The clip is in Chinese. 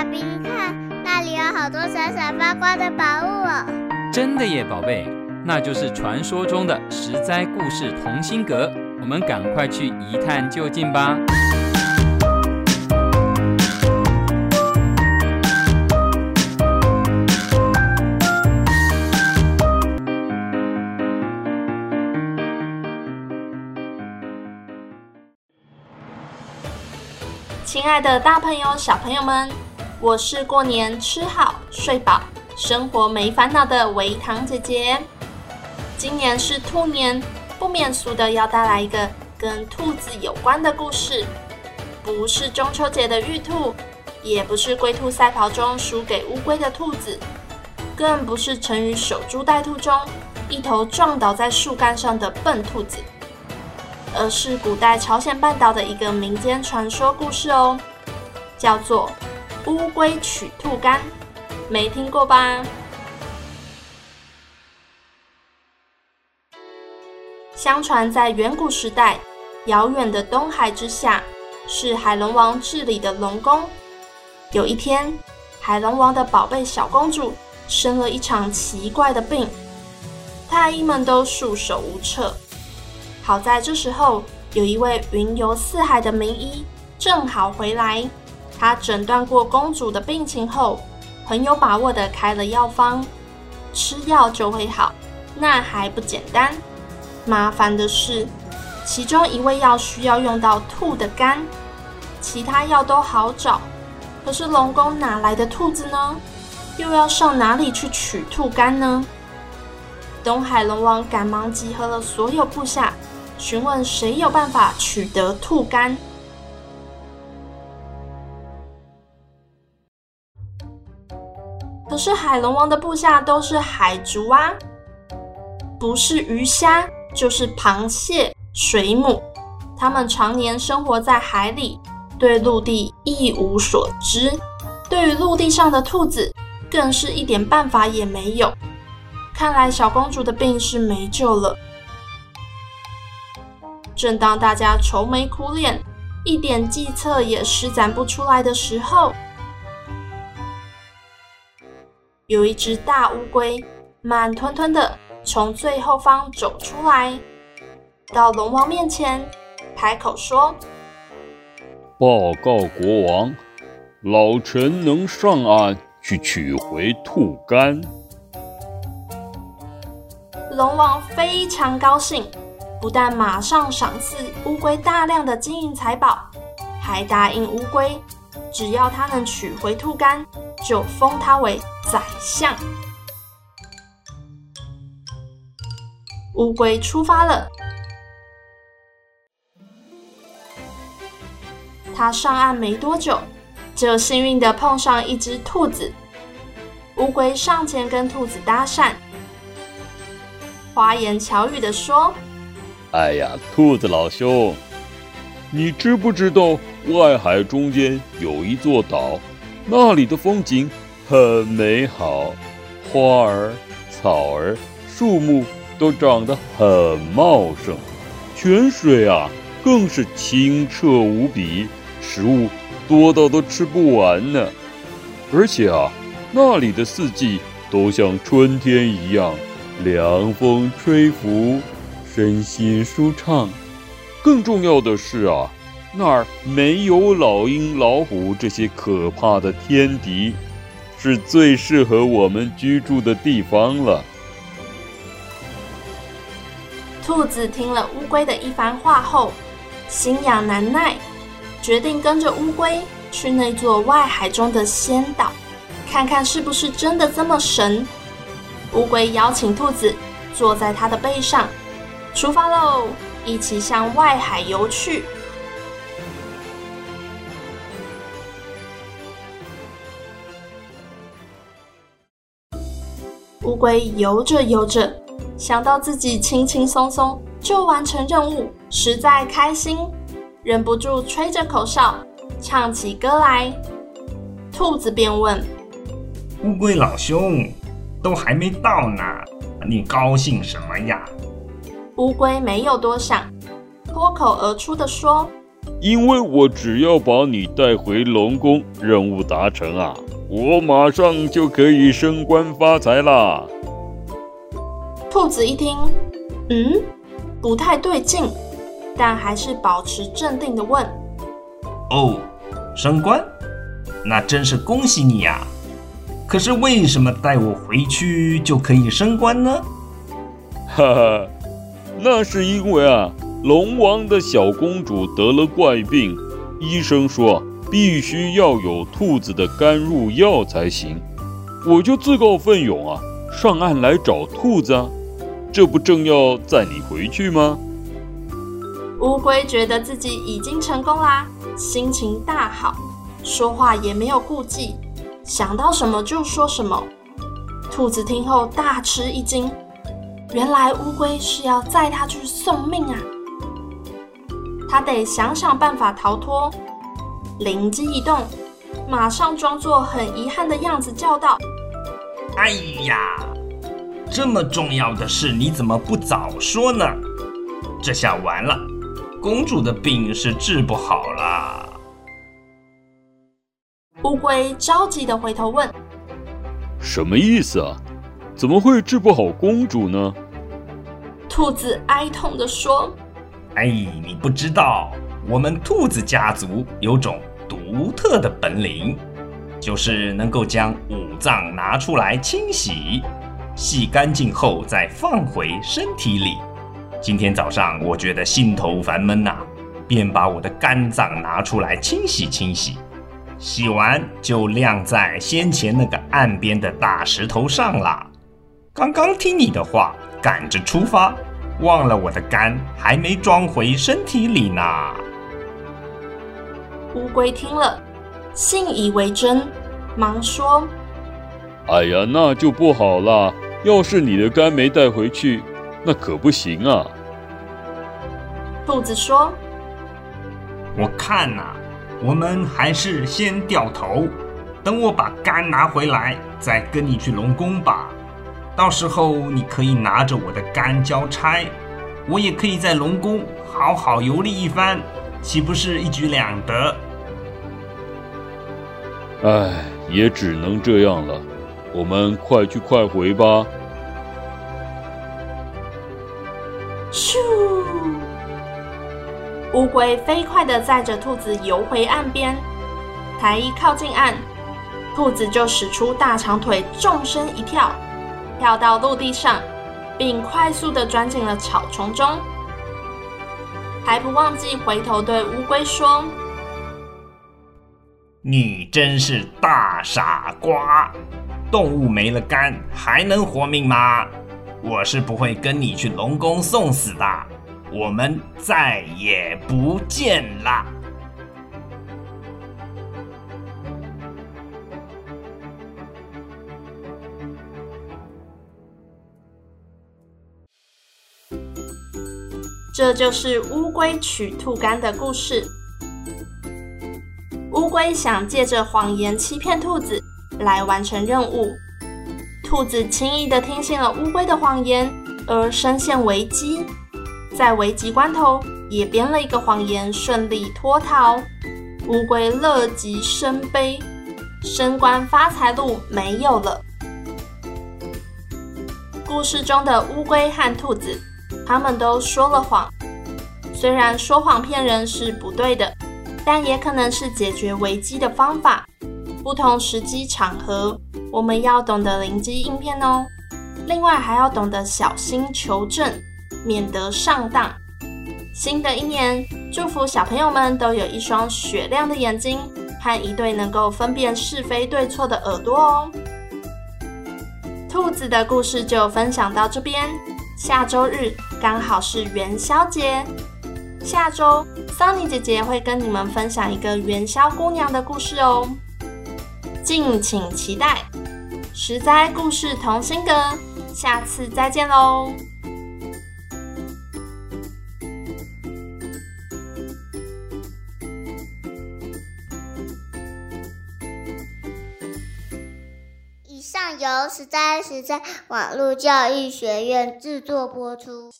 爸比，你看那里有好多闪闪发光的宝物哦！真的耶，宝贝，那就是传说中的十灾故事同心阁。我们赶快去一探究竟吧！亲爱的大朋友、小朋友们，我是过年吃好睡饱、生活没烦恼的维糖姐姐。今年是兔年，不免俗的要带来一个跟兔子有关的故事。不是中秋节的玉兔，也不是龟兔赛跑中输给乌龟的兔子，更不是成语守株待兔中一头撞倒在树干上的笨兔子。而是古代朝鲜半岛的一个民间传说故事哦，叫做《乌龟取兔肝》，没听过吧？相传在远古时代，遥远的东海之下，是海龙王治理的龙宫。有一天，海龙王的宝贝小公主生了一场奇怪的病，太医们都束手无策。好在这时候，有一位云游四海的名医正好回来。他诊断过公主的病情后，很有把握地开了药方，吃药就会好。那还不简单？麻烦的是，其中一味药需要用到兔的肝，其他药都好找，可是龙宫哪来的兔子呢？又要上哪里去取兔肝呢？东海龙王赶忙集合了所有部下。询问谁有办法取得兔肝？是海龙王的部下都是海族啊，不是鱼虾就是螃蟹、水母，他们常年生活在海里，对陆地一无所知。对于陆地上的兔子，更是一点办法也没有。看来小公主的病是没救了。正当大家愁眉苦脸，一点计策也施展不出来的时候，有一只大乌龟慢吞吞的从最后方走出来，到龙王面前，开口说：“报告国王，老臣能上岸去取回兔肝。”龙王非常高兴。不但马上赏赐乌龟大量的金银财宝，还答应乌龟，只要他能取回兔肝，就封他为宰相。乌龟出发了，他上岸没多久，就幸运的碰上一只兔子。乌龟上前跟兔子搭讪，花言巧语的说。哎呀，兔子老兄，你知不知道外海中间有一座岛，那里的风景很美好，花儿、草儿、树木都长得很茂盛，泉水啊更是清澈无比，食物多到都吃不完呢。而且啊，那里的四季都像春天一样，凉风吹拂。身心舒畅，更重要的是啊，那儿没有老鹰、老虎这些可怕的天敌，是最适合我们居住的地方了。兔子听了乌龟的一番话后，心痒难耐，决定跟着乌龟去那座外海中的仙岛，看看是不是真的这么神。乌龟邀请兔子坐在它的背上。出发喽！一起向外海游去。龟游着游着，想到自己轻轻松松就完成任务，实在开心，忍不住吹着口哨，唱起歌来。兔子便问：“乌龟老兄，都还没到呢，你高兴什么呀？”乌龟没有多想，脱口而出的说：“因为我只要把你带回龙宫，任务达成啊，我马上就可以升官发财啦。兔子一听，嗯，不太对劲，但还是保持镇定的问：“哦，升官？那真是恭喜你呀！可是为什么带我回去就可以升官呢？”哈哈，那是因为啊。龙王的小公主得了怪病，医生说必须要有兔子的甘入药才行。我就自告奋勇啊，上岸来找兔子啊。这不正要载你回去吗？乌龟觉得自己已经成功啦，心情大好，说话也没有顾忌，想到什么就说什么。兔子听后大吃一惊，原来乌龟是要载它去送命啊！他得想想办法逃脱。灵机一动，马上装作很遗憾的样子叫道：“哎呀，这么重要的事你怎么不早说呢？这下完了，公主的病是治不好了。”乌龟着急的回头问：“什么意思啊？怎么会治不好公主呢？”兔子哀痛的说。哎，你不知道，我们兔子家族有种独特的本领，就是能够将五脏拿出来清洗，洗干净后再放回身体里。今天早上我觉得心头烦闷呐，便把我的肝脏拿出来清洗清洗，洗完就晾在先前那个岸边的大石头上了。刚刚听你的话，赶着出发。忘了我的肝还没装回身体里呢。乌龟听了，信以为真，忙说：“哎呀，那就不好了。要是你的肝没带回去，那可不行啊。”兔子说：“我看呐，我们还是先掉头，等我把肝拿回来，再跟你去龙宫吧。”到时候你可以拿着我的肝交差，我也可以在龙宫好好游历一番，岂不是一举两得？唉，也只能这样了。我们快去快回吧。咻！乌龟飞快的载着兔子游回岸边，才一靠近岸，兔子就使出大长腿，纵身一跳。跳到陆地上，并快速的钻进了草丛中，还不忘记回头对乌龟说：“你真是大傻瓜！动物没了肝还能活命吗？我是不会跟你去龙宫送死的。我们再也不见了。”这就是乌龟取兔肝的故事。乌龟想借着谎言欺骗兔子来完成任务，兔子轻易地听信了乌龟的谎言，而深陷危机。在危急关头，也编了一个谎言，顺利脱逃。乌龟乐极生悲，升官发财路没有了。故事中的乌龟和兔子。他们都说了谎，虽然说谎骗人是不对的，但也可能是解决危机的方法。不同时机场合，我们要懂得灵机应变哦。另外，还要懂得小心求证，免得上当。新的一年，祝福小朋友们都有一双雪亮的眼睛和一对能够分辨是非对错的耳朵哦。兔子的故事就分享到这边。下周日刚好是元宵节，下周桑尼姐姐会跟你们分享一个元宵姑娘的故事哦，敬请期待。实在故事同心阁，下次再见喽。由实在实在网络教育学院制作播出。